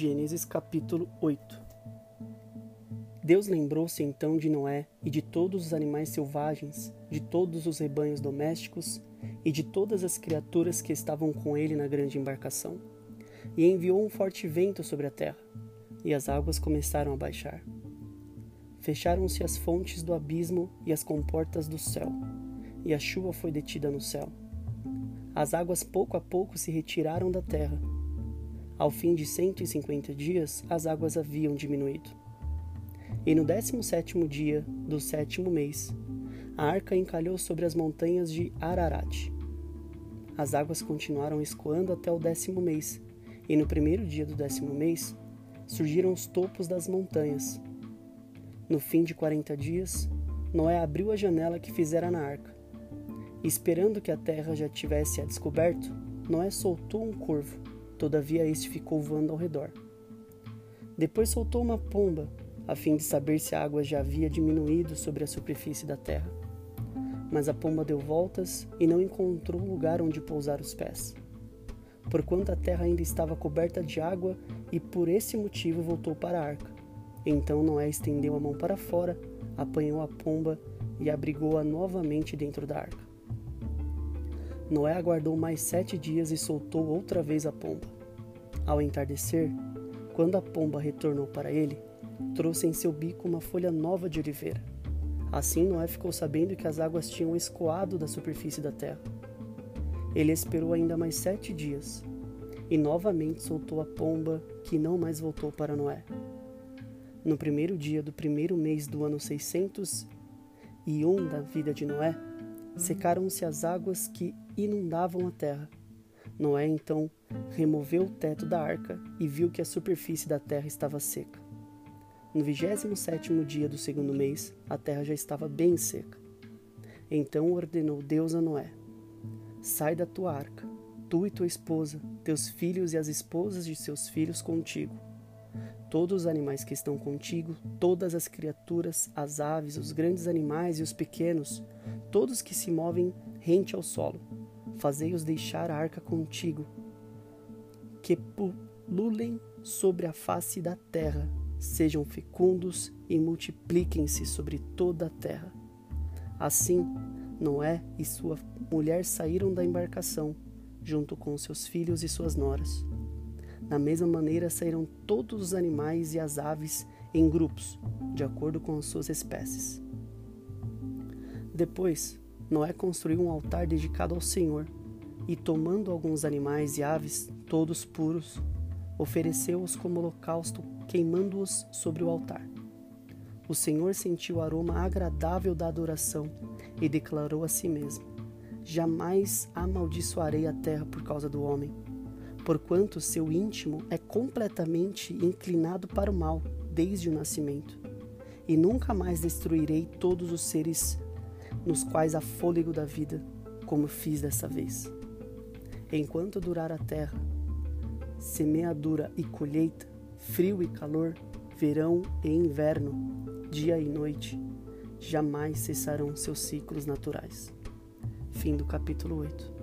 Gênesis capítulo 8 Deus lembrou-se então de Noé e de todos os animais selvagens, de todos os rebanhos domésticos e de todas as criaturas que estavam com ele na grande embarcação, e enviou um forte vento sobre a terra, e as águas começaram a baixar. Fecharam-se as fontes do abismo e as comportas do céu, e a chuva foi detida no céu. As águas pouco a pouco se retiraram da terra. Ao fim de cento e cinquenta dias, as águas haviam diminuído. E no décimo sétimo dia do sétimo mês, a arca encalhou sobre as montanhas de Ararat. As águas continuaram escoando até o décimo mês, e no primeiro dia do décimo mês, surgiram os topos das montanhas, no fim de quarenta dias, Noé abriu a janela que fizera na arca. esperando que a terra já tivesse a descoberto, Noé soltou um corvo, todavia este ficou voando ao redor. Depois soltou uma pomba, a fim de saber se a água já havia diminuído sobre a superfície da terra. Mas a pomba deu voltas e não encontrou lugar onde pousar os pés. Porquanto a terra ainda estava coberta de água, e por esse motivo voltou para a arca. Então Noé estendeu a mão para fora, apanhou a pomba e abrigou-a novamente dentro da arca. Noé aguardou mais sete dias e soltou outra vez a pomba. Ao entardecer, quando a pomba retornou para ele, trouxe em seu bico uma folha nova de oliveira. Assim Noé ficou sabendo que as águas tinham escoado da superfície da terra. Ele esperou ainda mais sete dias e novamente soltou a pomba, que não mais voltou para Noé. No primeiro dia do primeiro mês do ano 601 da vida de Noé, secaram-se as águas que inundavam a terra. Noé então removeu o teto da arca e viu que a superfície da terra estava seca. No vigésimo sétimo dia do segundo mês, a terra já estava bem seca. Então ordenou Deus a Noé: Sai da tua arca, tu e tua esposa, teus filhos e as esposas de seus filhos contigo todos os animais que estão contigo, todas as criaturas, as aves, os grandes animais e os pequenos, todos que se movem rente ao solo. Fazei-os deixar a arca contigo, que pululem sobre a face da terra, sejam fecundos e multipliquem-se sobre toda a terra. Assim, Noé e sua mulher saíram da embarcação, junto com seus filhos e suas noras. Da mesma maneira saíram todos os animais e as aves em grupos, de acordo com as suas espécies. Depois, Noé construiu um altar dedicado ao Senhor e, tomando alguns animais e aves, todos puros, ofereceu-os como holocausto, queimando-os sobre o altar. O Senhor sentiu o aroma agradável da adoração e declarou a si mesmo: Jamais amaldiçoarei a terra por causa do homem porquanto seu íntimo é completamente inclinado para o mal desde o nascimento. E nunca mais destruirei todos os seres nos quais há fôlego da vida, como fiz dessa vez. Enquanto durar a terra, semeadura e colheita, frio e calor, verão e inverno, dia e noite, jamais cessarão seus ciclos naturais. Fim do capítulo 8.